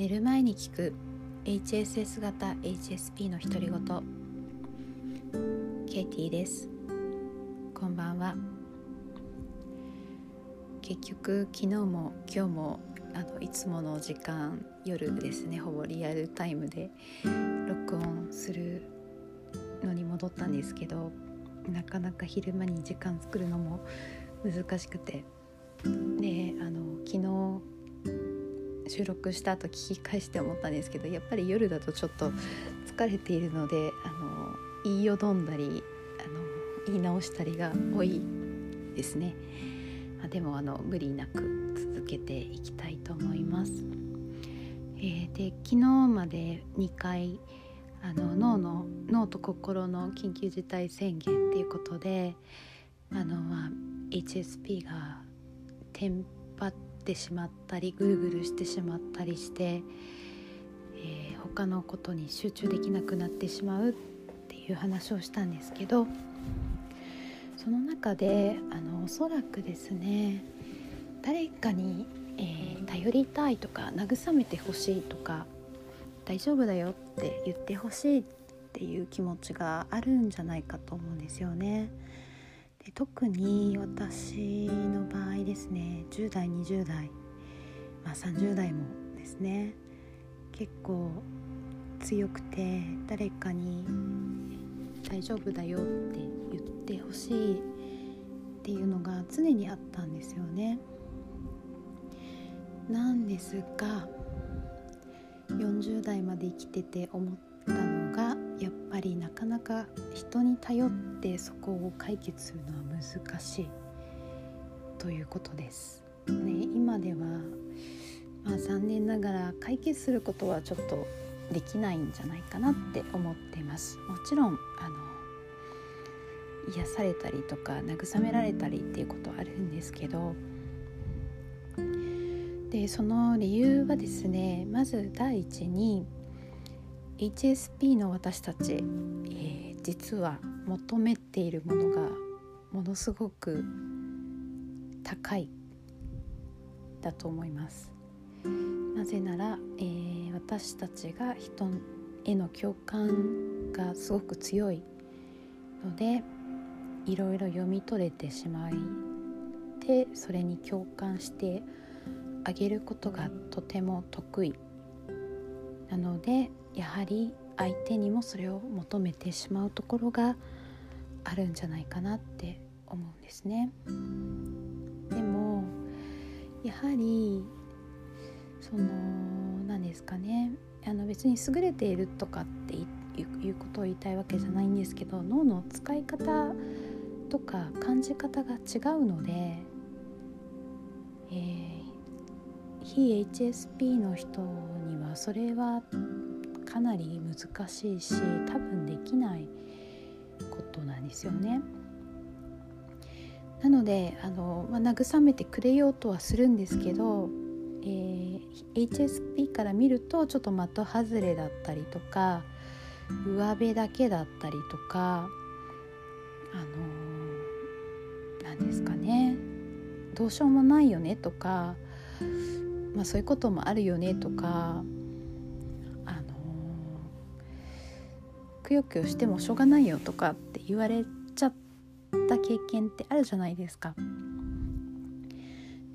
寝る前に聞く。HSS 型 HSP の独り言。ケイティです。こんばんは。結局昨日も今日もあのいつもの時間夜ですね。ほぼリアルタイムで録音するのに戻ったんですけどなかなか昼間に時間作るのも難しくて。であの昨日収録した後聞き返して思ったんですけどやっぱり夜だとちょっと疲れているのであの言いよどんだりあの言い直したりが多いですね。まあ、でもあの無理なく続けていきたいと思います。えー、で昨日まで2回あの脳の脳と心の緊急事態宣言っていうことであの、まあ、HSP がテンパっててしまったりぐるぐるしてしまったりして、えー、他のことに集中できなくなってしまうっていう話をしたんですけどその中であのおそらくですね誰かに、えー、頼りたいとか慰めてほしいとか大丈夫だよって言ってほしいっていう気持ちがあるんじゃないかと思うんですよね。で特に私の場合ですね10代20代、まあ、30代もですね結構強くて誰かに「大丈夫だよ」って言ってほしいっていうのが常にあったんですよね。なんですが40代まで生きてて思ったのやっぱりなかなか人に頼ってそこを解決するのは難しいということです。ね、今では、まあ、残念ながら解決することはちょっとできないんじゃないかなって思ってます。もちろんあの癒されたりとか慰められたりっていうことはあるんですけどでその理由はですねまず第一に HSP の私たち、えー、実は求めているものがものすごく高いだと思います。なぜなら、えー、私たちが人への共感がすごく強いのでいろいろ読み取れてしまいでそれに共感してあげることがとても得意なのでやはり相手にもそれを求めてしまうところがあるんじゃないかなって思うんですね。でもやはりその何ですかねあの別に優れているとかっていうことを言いたいわけじゃないんですけど脳の使い方とか感じ方が違うので、えー非 HSP の人にはそれはかなり難しいし多分できないことなんですよね。なのであの、まあ、慰めてくれようとはするんですけど、えー、HSP から見るとちょっと的外れだったりとか上辺だけだったりとかあの何ですかねどうしようもないよねとかまあ、そういうこともあるよねとか、くよくよしてもしょうがないよとかって言われちゃった経験ってあるじゃないですか。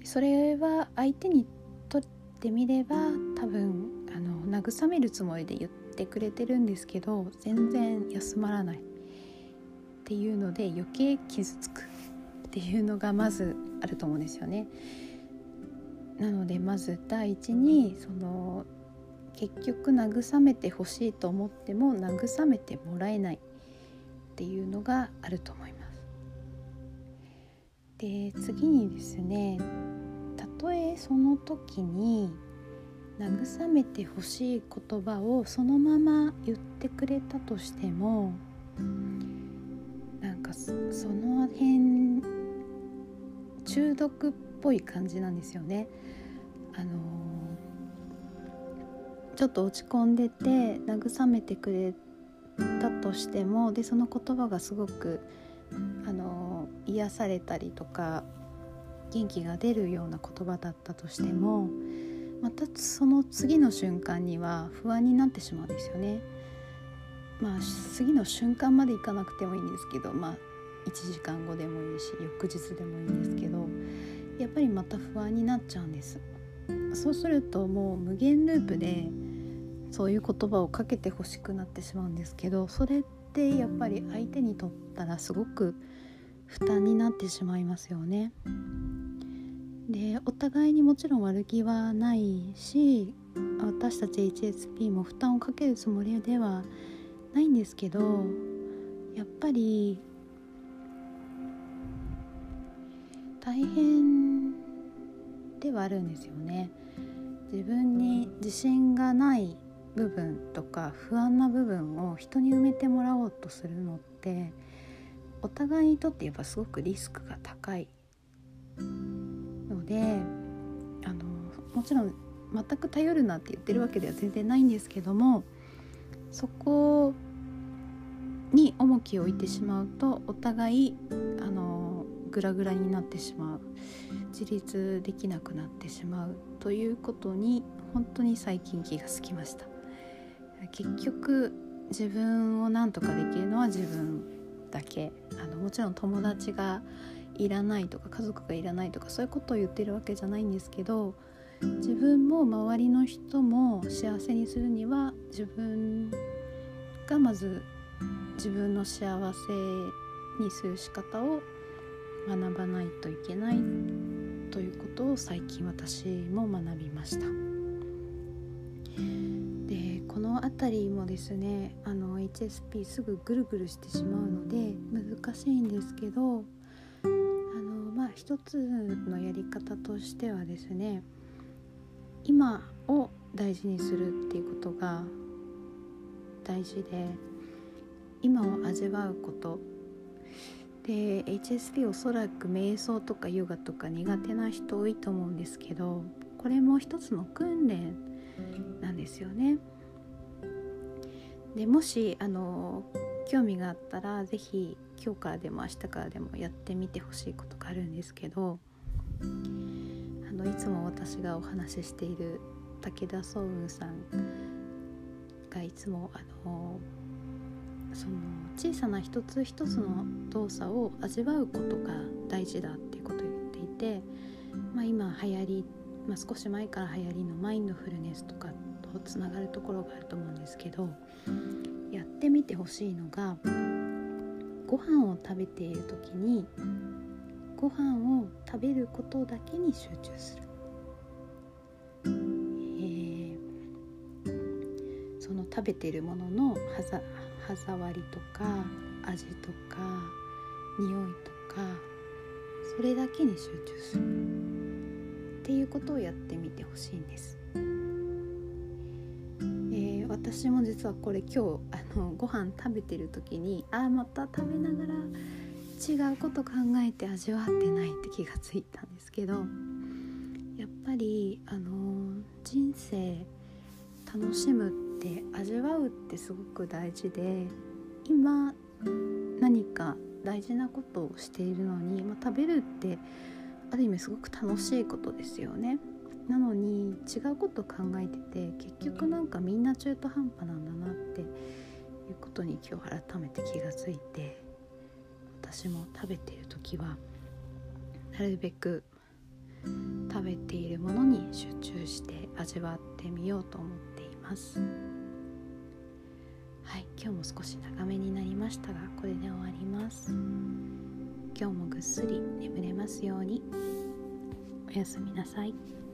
それは相手にとってみれば多分あの慰めるつもりで言ってくれてるんですけど全然休まらないっていうので余計傷つくっていうのがまずあると思うんですよね。なのでまず第一にその結局慰めてほしいと思っても慰めてもらえないっていうのがあると思います。で次にですねたとえその時に慰めてほしい言葉をそのまま言ってくれたとしてもなんかその辺中毒っぽい感じなんですよね。あのちょっと落ち込んでて慰めてくれたとしてもでその言葉がすごくあの癒されたりとか元気が出るような言葉だったとしてもまたその次の瞬間には不安になってしまうんですよね。まあ次の瞬間までいかなくてもいいんですけどまあ1時間後でもいいし翌日でもいいんですけどやっぱりまた不安になっちゃうんですそうするともう無限ループでそういう言葉をかけてほしくなってしまうんですけどそれってやっぱり相手にとったらすごく負担になってしまいますよね。でお互いにもちろん悪気はないし私たち HSP も負担をかけるつもりではないんですけどやっぱり大変ではあるんですよね。自分に自信がない部分とか不安な部分を人に埋めてもらおうとするのってお互いにとってやっぱすごくリスクが高いのであのもちろん全く頼るなって言ってるわけでは全然ないんですけどもそこに重きを置いてしまうとお互いあのグラグラになってしまう。自立できなくなってしまうということに本当に最近気がつきました。結局自分を何とかできるのは自分だけあのもちろん友達がいらないとか家族がいらないとかそういうことを言ってるわけじゃないんですけど自分も周りの人も幸せにするには自分がまず自分の幸せにする仕方を学ばないといけないということを最近私も学びました。辺りもですねあの HSP すぐぐるぐるしてしまうので難しいんですけどあのまあ一つのやり方としてはですね今を大事にするっていうことが大事で今を味わうことで HSP おそらく瞑想とかヨガとか苦手な人多いと思うんですけどこれも一つの訓練なんですよね。でもしあの興味があったら是非今日からでも明日からでもやってみてほしいことがあるんですけどあのいつも私がお話ししている武田壮雲さんがいつもあのその小さな一つ一つの動作を味わうことが大事だっていうことを言っていて、まあ、今流行り、まあ、少し前から流行りのマインドフルネスとかってとつながるところがあると思うんですけどやってみてほしいのがご飯を食べている時にご飯を食べることだけに集中する。えー、その食べているものの歯触りとか味とか匂いとかそれだけに集中するっていうことをやってみてほしいんです。私も実はこれ今日あのご飯食べてる時にあまた食べながら違うこと考えて味わってないって気がついたんですけどやっぱりあの人生楽しむって味わうってすごく大事で今何か大事なことをしているのに、まあ、食べるってある意味すごく楽しいことですよね。なのに違うこと考えてて結局なんかみんな中途半端なんだなっていうことに今日改めて気がついて私も食べている時はなるべく食べているものに集中して味わってみようと思っています。はい今日も少し長めになりましたがこれで終わります今日もぐっすり眠れますようにおやすみなさい。